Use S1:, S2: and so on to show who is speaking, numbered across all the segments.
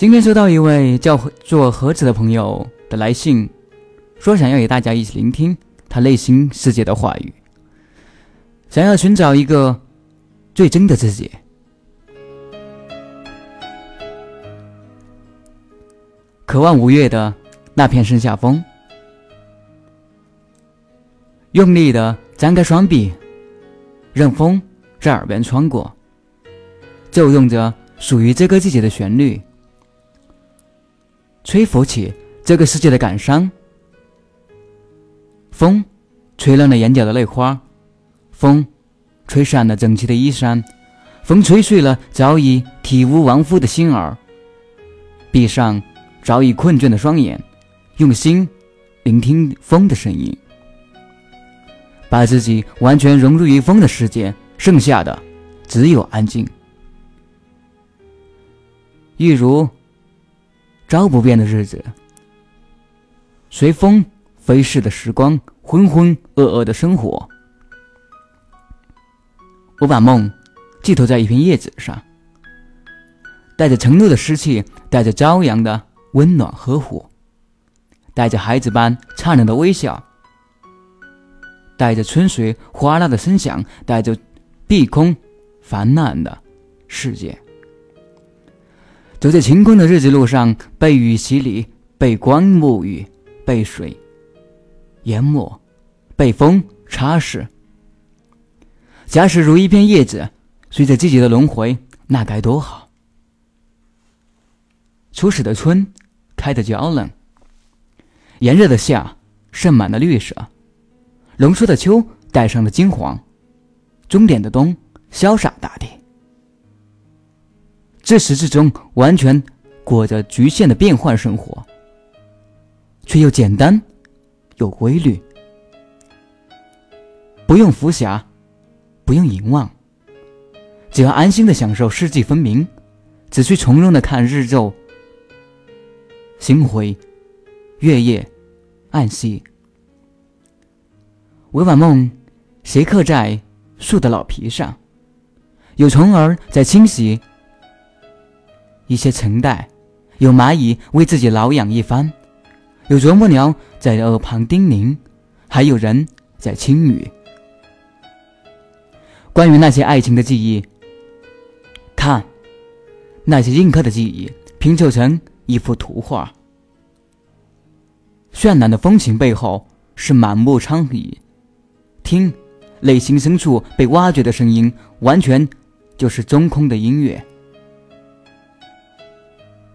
S1: 今天收到一位叫做盒子的朋友的来信，说想要与大家一起聆听他内心世界的话语，想要寻找一个最真的自己。渴望五月的那片盛夏风，用力的张开双臂，让风在耳边穿过，奏用着属于这个季节的旋律，吹拂起这个世界的感伤。风吹乱了眼角的泪花，风吹散了整齐的衣衫，风吹碎了早已体无完肤的心儿。闭上。早已困倦的双眼，用心聆听风的声音，把自己完全融入于风的世界，剩下的只有安静。一如朝不变的日子，随风飞逝的时光，浑浑噩噩的生活。我把梦寄托在一片叶子上，带着承诺的湿气，带着朝阳的。温暖呵护，带着孩子般灿烂的微笑，带着春水哗啦的声响，带着碧空泛滥的世界，走在晴空的日子路上，被雨洗礼，被光沐浴，被水淹没，被风擦拭。假使如一片叶子，随着季节的轮回，那该多好！初始的春。开得娇嫩，炎热的夏盛满了绿色，浓缩的秋带上了金黄，终点的冬潇洒大地。自始至终，完全过着局限的变换生活，却又简单有规律，不用浮霞，不用凝望，只要安心的享受四季分明，只需从容的看日昼。星辉，月夜，暗息。委婉梦，斜刻在树的老皮上，有虫儿在清洗一些尘袋，有蚂蚁为自己挠痒一番，有啄木鸟在耳旁叮咛，还有人在轻语。关于那些爱情的记忆，看，那些印刻的记忆拼凑成。一幅图画，绚烂的风情背后是满目疮痍。听，内心深处被挖掘的声音，完全就是中空的音乐。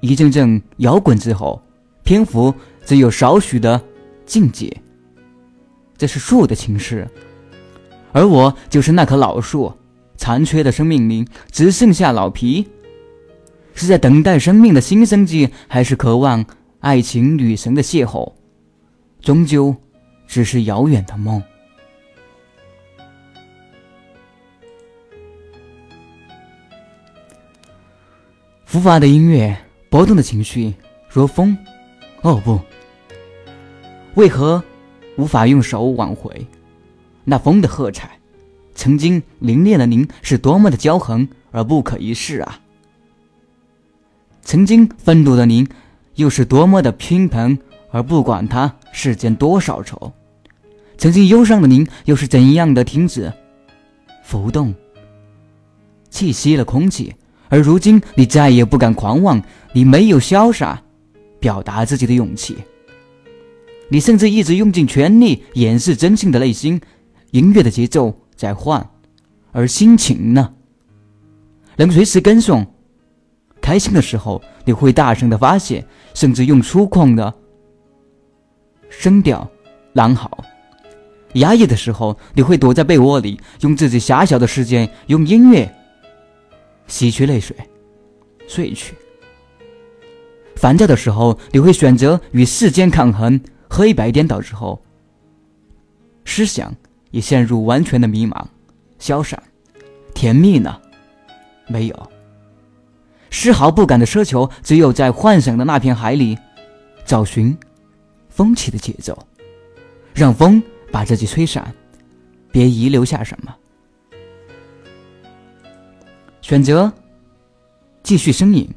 S1: 一阵阵摇滚之后，篇幅只有少许的境界。这是树的情诗，而我就是那棵老树，残缺的生命里只剩下老皮。是在等待生命的新生机，还是渴望爱情女神的邂逅？终究只是遥远的梦。浮华的音乐，波动的情绪，如风。哦不，为何无法用手挽回那风的喝彩？曾经凌冽的您，是多么的骄横而不可一世啊！曾经愤怒的您，又是多么的拼盆，而不管他世间多少愁；曾经忧伤的您，又是怎样的停止浮动，气息了空气？而如今，你再也不敢狂妄，你没有潇洒表达自己的勇气，你甚至一直用尽全力掩饰真心的内心。音乐的节奏在换，而心情呢，能随时跟上。开心的时候，你会大声的发泄，甚至用粗犷的声调狼嚎；压抑的时候，你会躲在被窝里，用自己狭小的时间，用音乐洗去泪水，睡去。烦躁的时候，你会选择与世间抗衡，黑白颠倒之后，思想也陷入完全的迷茫、消散。甜蜜呢？没有。丝毫不敢的奢求，只有在幻想的那片海里，找寻风起的节奏，让风把自己吹散，别遗留下什么。选择继续呻吟，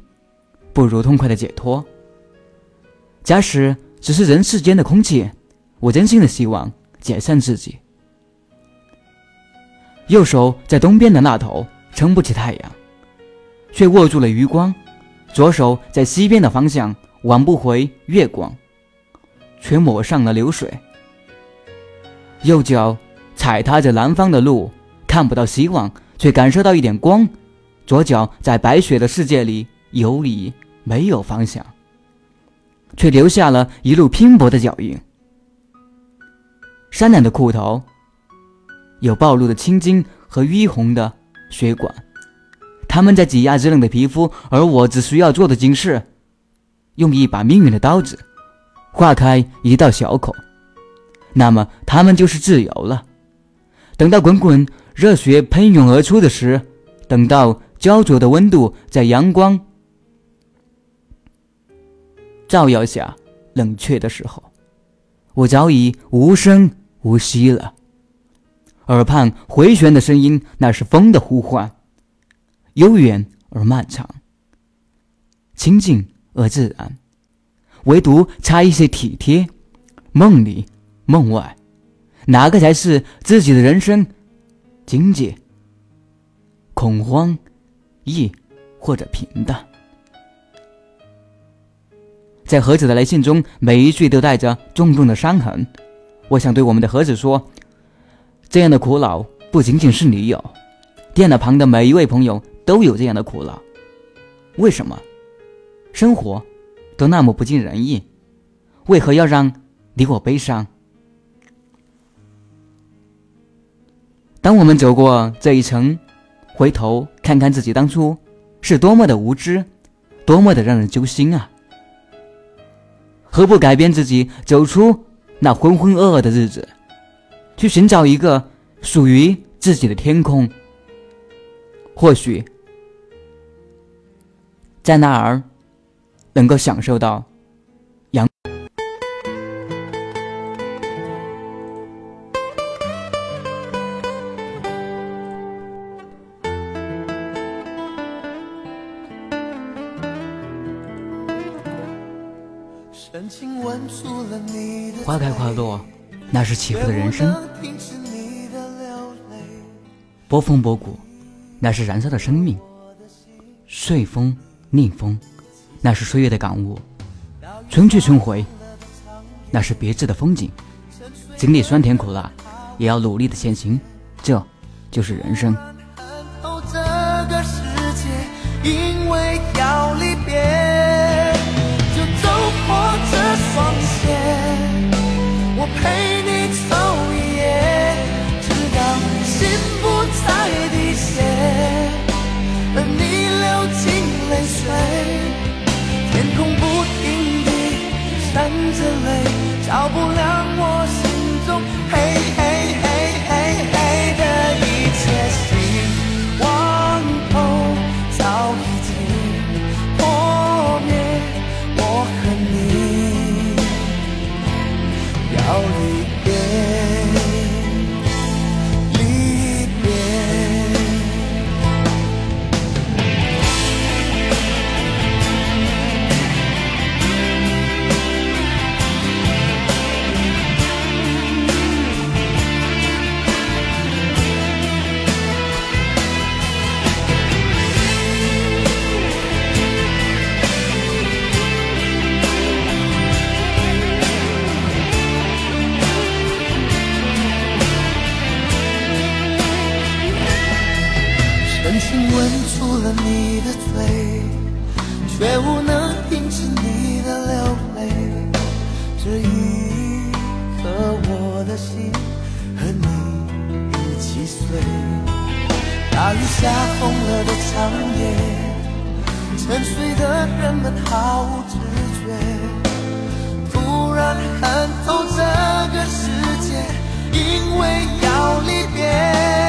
S1: 不如痛快的解脱。假使只是人世间的空气，我真心的希望解散自己。右手在东边的那头撑不起太阳，却握住了余光；左手在西边的方向挽不回月光，却抹上了流水。右脚踩踏着南方的路，看不到希望，却感受到一点光；左脚在白雪的世界里游离，没有方向，却留下了一路拼搏的脚印。山南的裤头。有暴露的青筋和淤红的血管，他们在挤压稚嫩的皮肤，而我只需要做的仅是用一把命运的刀子划开一道小口，那么他们就是自由了。等到滚滚热血喷涌而出的时，等到焦灼的温度在阳光照耀下冷却的时候，我早已无声无息了。耳畔回旋的声音，那是风的呼唤，悠远而漫长，清静而自然，唯独差一些体贴。梦里梦外，哪个才是自己的人生？境界？恐慌、意或者平淡？在盒子的来信中，每一句都带着重重的伤痕。我想对我们的盒子说。这样的苦恼不仅仅是你有，电脑旁的每一位朋友都有这样的苦恼。为什么？生活都那么不尽人意，为何要让你我悲伤？当我们走过这一层，回头看看自己当初是多么的无知，多么的让人揪心啊！何不改变自己，走出那浑浑噩噩的日子？去寻找一个属于自己的天空，或许在那儿能够享受到花开花落。那是起伏的人生，波峰波谷，那是燃烧的生命；顺风逆风，那是岁月的感悟；春去春回，那是别致的风景。经历酸甜苦辣，也要努力的前行，这就是人生。
S2: 照不亮我一刻，我的心和你一起碎。大雨下疯了的长夜，沉睡的人们毫无知觉。突然看透这个世界，因为要离别。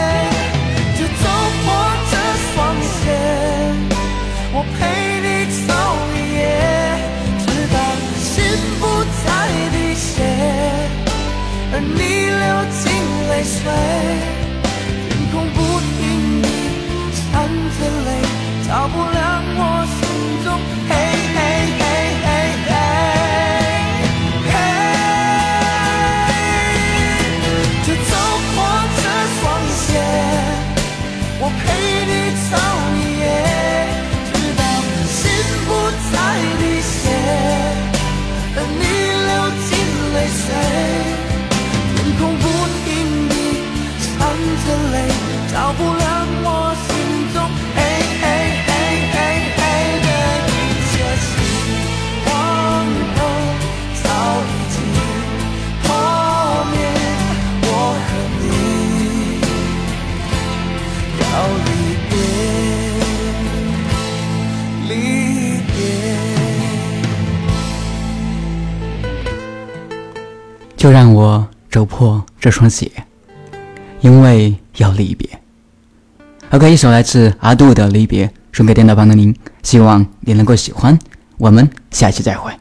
S2: 照不亮我心中。
S1: 就让我走破这双鞋，因为要离别。OK，一首来自阿杜的《离别》送给电脑旁的您，希望你能够喜欢。我们下期再会。